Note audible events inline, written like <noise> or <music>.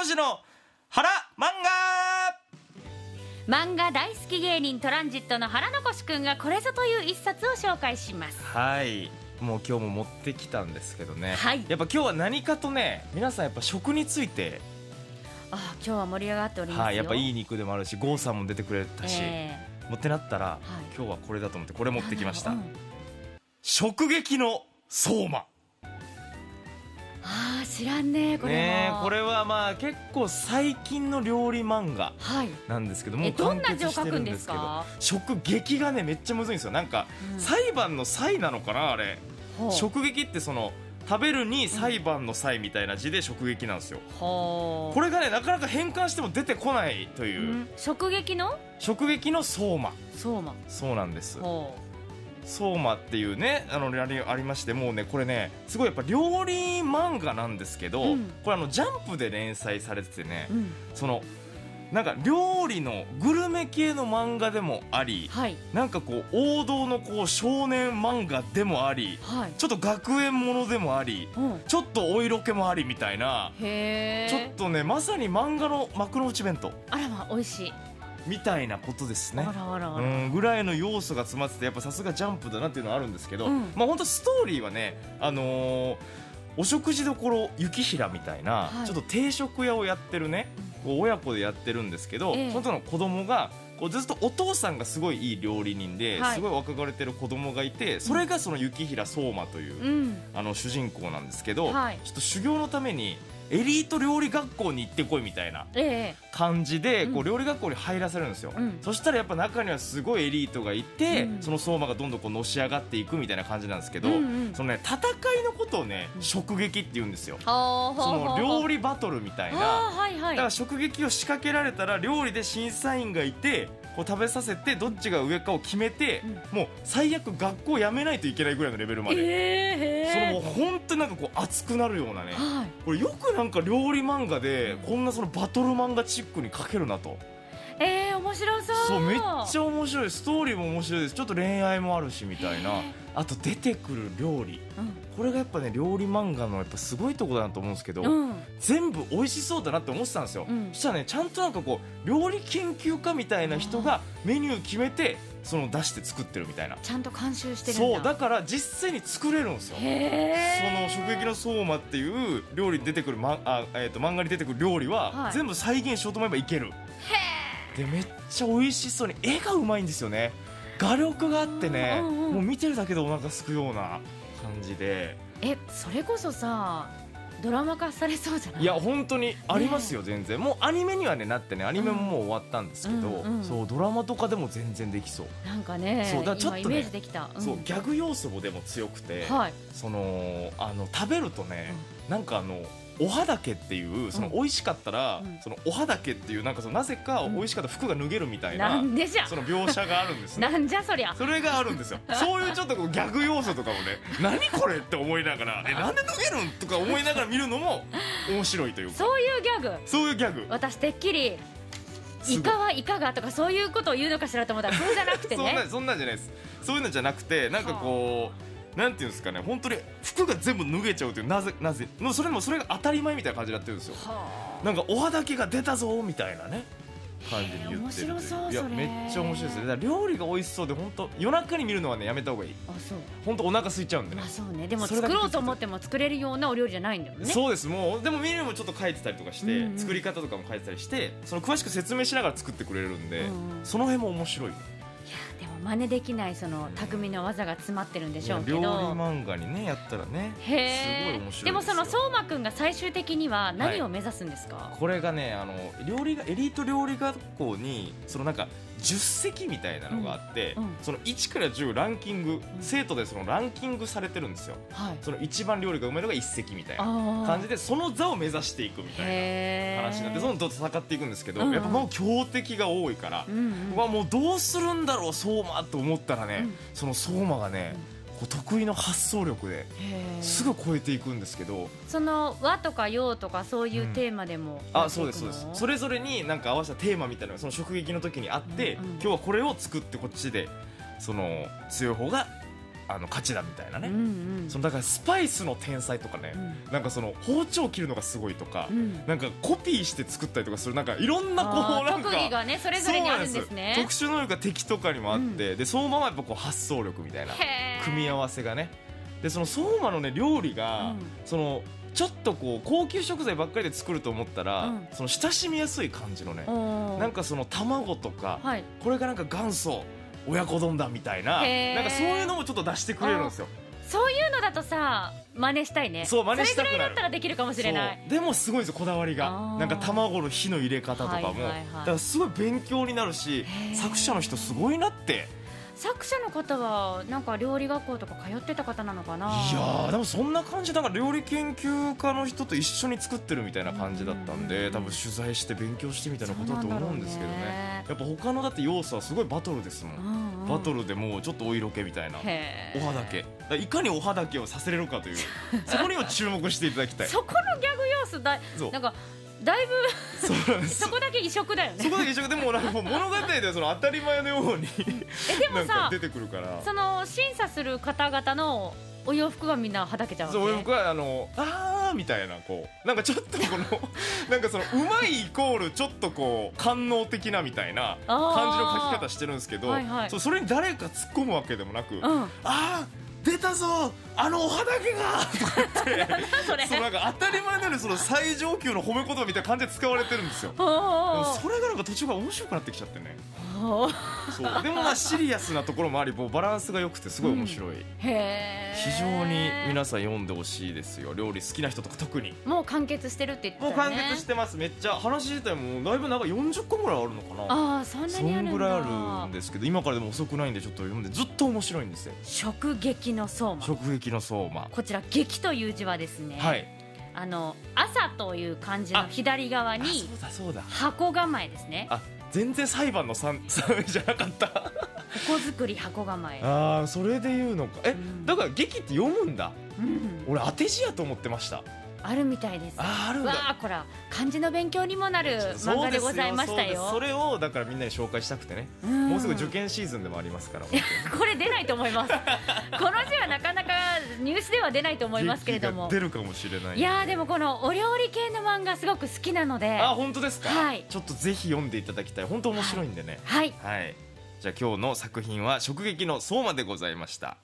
こしの原漫漫画大好き芸人トランジットの原残しくんがこれぞという一冊を紹介します。画はい。もう今日も持ってきたんですけどね、はい。やっぱ今日は何かとね皆さんやっぱ食について、あ今日は盛り上がっておりますよ。はい、やっぱいい肉でもあるし郷さんも出てくれたし、えもうってなったら、い。今日はこれだと思ってこれ持ってきました、うん食撃の相馬知らんねこれも。ねえこれはまあ結構最近の料理漫画はい。なんですけどもえうどんな字を書くんですか？食撃がねめっちゃむずいんですよ。なんか、うん。裁判の裁なのかなあれ。食撃ってその食べるに裁判の裁みたいな字で食撃なんですよ。ほう。これがねなかなか変換しても出てこないとういう、ん。食撃の？食撃の相馬。そうなんです。ほ相馬っていうねあのありありましてもうねこれねすごいやっぱ料理漫画なんですけど、うん。これあのジャンプで連載されててね、ううん。そのなんか料理のグルメ系の漫画でもありはい。なんかこう王道のこう少年漫画でもありはい。ちょっと学園ものでもありうん。ちょっとお色気もありみたいなちょっとねまさに漫画の幕の内弁当。あらまあ美味しいみたいなことですね。あらあらあうらんぐらいの要素が詰まっててやっぱさすがジャンプだなっていうのはあるんですけど、うん。まあ本当ストーリーはねあのーお食事どころ雪平みたいな、はい。ちょっと定食屋をやってるね、こう親子でやってるんですけど、ええ。そのの子供がこうずっとお父さんがすごいいい料理人で、はい。すごい若がれてる子供がいてそれがその雪平相馬という、うん。あの主人公なんですけど、はい。ちょっと修行のためにエリート料理学校に行ってこいみたいなええ。感じでうん。こう料理学校に入らせるんですよ、うん。そしたらやっぱ中にはすごいエリートがいて、うん。その相馬がどんどんこうのし上がっていくみたいな感じなんですけど、うんうん。そのね戦いのことをね食撃って言うんですよ、ほうほその料理バトルみたいな。はいはい。だから食撃を仕掛けられたら料理で審査員がいてこう食べさせてどっちが上かを決めて、もう最悪学校辞めないといけないぐらいのレベルまで、ええそのもう本当になんかこう熱くなるようなね。はい。これよくなんか料理漫画でこんなそのバトル漫画チックに描けるなとえー、面白そう。そうめっちゃ面白い。ストーリーも面白いです。ちょっと恋愛もあるしみたいな。へー。あと出てくる料理。これがやっぱね料理漫画のやっぱすごいとこだなと思うんですけど、うん、うん、全部美味しそうだなって思ってたんですよ、うん。そしたらねちゃんとなんかこう料理研究家みたいな人がメニュー決めてその出して作ってるみたいな。ちゃんと監修してるそうだから実際に作れるんですよ。そへの「食撃の相馬」っていう料理に出てくる、まあえー、と漫画に出てくる料理は、はい全部再現しようと思えばいけるでめっちゃ美味しそうに絵がうまいんですよね。画力があってね、うんうんうんもう見てるだけでお腹すくような感じで。えそれこそさドラマ化されそうじゃない？いや本当にありますよ、全然。もうアニメにはねなってねアニメももう終わったんですけど、うんうんそうドラマとかでも全然できそう、なんかねそうだちょっとね今イメージできた、ん。そうギャグ要素もでも強くて、はい。そのあの食べるとね、なんかあのおはだけっていうそのうん。美味しかったら、うん。そのおはだけっていうなんかそのなぜかうん。美味しかった服が脱げるみたいな、なんでじゃ。その描写があるんですねなんじゃそりゃ。それがあるんですよ。そういうちょっとこうギャグ要素とかもね <laughs> 何これって思いながらえなんで脱げるんとか思いながら見るのも面白いというか。そういうギャグ。そういうギャグ。私てっきりイカはいかがとかそういうことを言うのかしらと思ったらそうじゃなくて <laughs> そんねなそんなんじゃないです。そういうのじゃなくてなんかこうなんていうんですかね本当に服が全部脱げちゃうというなぜなぜもうそれもそれが当たり前みたいな感じになってるんですよ。はなんかおはだけが出たぞみたいなね感じに言ってるいやめっちゃ面白いですね料理が美味しそうで本当夜中に見るのはねやめた方がいい。ああそう。本当お腹空いちゃうんでね。まあそうね。でも作ろうと思っても作れるようなお料理じゃないんだよね。そうです。もうでもメニューもちょっと書いてたりとかして、うんうん。作り方とかも書いてたりしてその詳しく説明しながら作ってくれるんで、うんうん。その辺も面白い。いやでも真似できないその匠の技が詰まってるんでしょうけ料理ど漫画にねやったらねすごい面白いでもその相馬くんが最終的には何を目指すんですか、これがねあの料理がエリート料理学校にそのなんか10席みたいなのがあって、うんうん。その1から10ランキング、生徒でそのランキングされてるんですよ。はい。その一番料理がうまいのが1席みたいなあ感じでその座を目指していくみたいへな話になってどんどん戦っていくんですけど、うんうん。やっぱもう強敵が多いからう、んうん。うわもうどうするんだろう相馬と思ったらね、うん。その相馬がね、得意の発想力ですぐ超えていくんですけどその和とか洋とかそういうテーマでもやあっていくの？そうです。そうですそれぞれになんか合わせたテーマみたいなのがその食撃の時にあって、うんうん。今日はこれを作ってこっちでその強い方があの勝ちだみたいなね、うんうん。そのだからスパイスの天才とかね、うん。なんかその包丁切るのがすごいとか、うん。なんかコピーして作ったりとかするなんかいろんなこうなんか特技がねそれぞれにあるんですそうね特殊能力が敵とかにもあって、で相馬はやっぱこう発想力みたいな組み合わせがね。でその相馬のね料理が、うん。そのちょっとこう高級食材ばっかりで作ると思ったら、うん。その親しみやすい感じのね、なんかその卵とか、はい。これがなんか元祖親子丼だみたいななんかそういうのもちょっと出してくれるんですよ。そういうのだとさ真似したいね。そう真似したくなる。それぐらいだったらできるかもしれない。でもすごいんですよこだわりが。なんか卵の火の入れ方とかも、はいはいはいだからすごい勉強になるし作者の人すごいなって作者の方はなんか料理学校とか通ってた方なのかな？いやーでもそんな感じだから料理研究家の人と一緒に作ってるみたいな感じだったんうん。で多分取材して勉強してみたいなことだと思うんですけどね。ね。やっぱ他のだって要素はすごいバトルですもん、うんうん。バトルでもうちょっとお色気みたいな。お肌けいかにお肌けをさせれるかという。<laughs> そこにも注目していただきたい。そこのギャグ要素だいそう。なんかだいぶそこだけ異色だよね。そこだけ一緒でもなんか物語でその当たり前のようにえでもさ出てくるから。その審査する方々のお洋服はみんなはだけちゃうそう僕はあのあーみたいなこう。なんかちょっとこの <laughs> なんかそのうまいイコールちょっとこう官能的なみたいな感じの書き方してるんですけど、はいはい。それに誰か突っ込むわけでもなく、うん。あー出たぞあのお肌毛がとか言ってそれ。そうなんか当たり前のようにその最上級の褒め言葉みたいな感じで使われてるんですよ。それがなんか途中から面白くなってきちゃってねそう。でもまあシリアスなところもありもうバランスが良くてすごい面白い、へえ非常に皆さん読んでほしいですよ。料理好きな人とか特に。もう完結してるって言ってもう完結してます。めっちゃ話自体もだいぶ長い。40個ぐらいあるのかな。ああそんなそにあるんだ。んぐらいあるんですけど今からでも遅くないんでちょっと読んでずっと面白いんですよ。食撃の相馬。食撃の相馬。こちら撃という字はですね、はい。あの朝という漢字の左側あにそうだそうだ。箱構えですね。あ全然裁判の三三 <laughs> じゃなかった。箱作り箱構え、ああそれで言うのか。え、うん。だから劇って読むんだ。うん、俺当て字やと思ってましたあるみたいです。あるんだ。わあこら漢字の勉強にもなる漫画でございましたよ。それをだからみんなに紹介したくてね、うん。もうすぐ受験シーズンでもありますから <laughs> これ出ないと思います。<laughs> この字はなかなか入試では出ないと思いますけれども。出るかもしれない。いやーでもこのお料理系の漫画すごく好きなので。あ本当ですか、はい。ちょっとぜひ読んでいただきたい。本当面白いんでね。はい。はい、じゃあ今日の作品は「食撃の相馬」でございました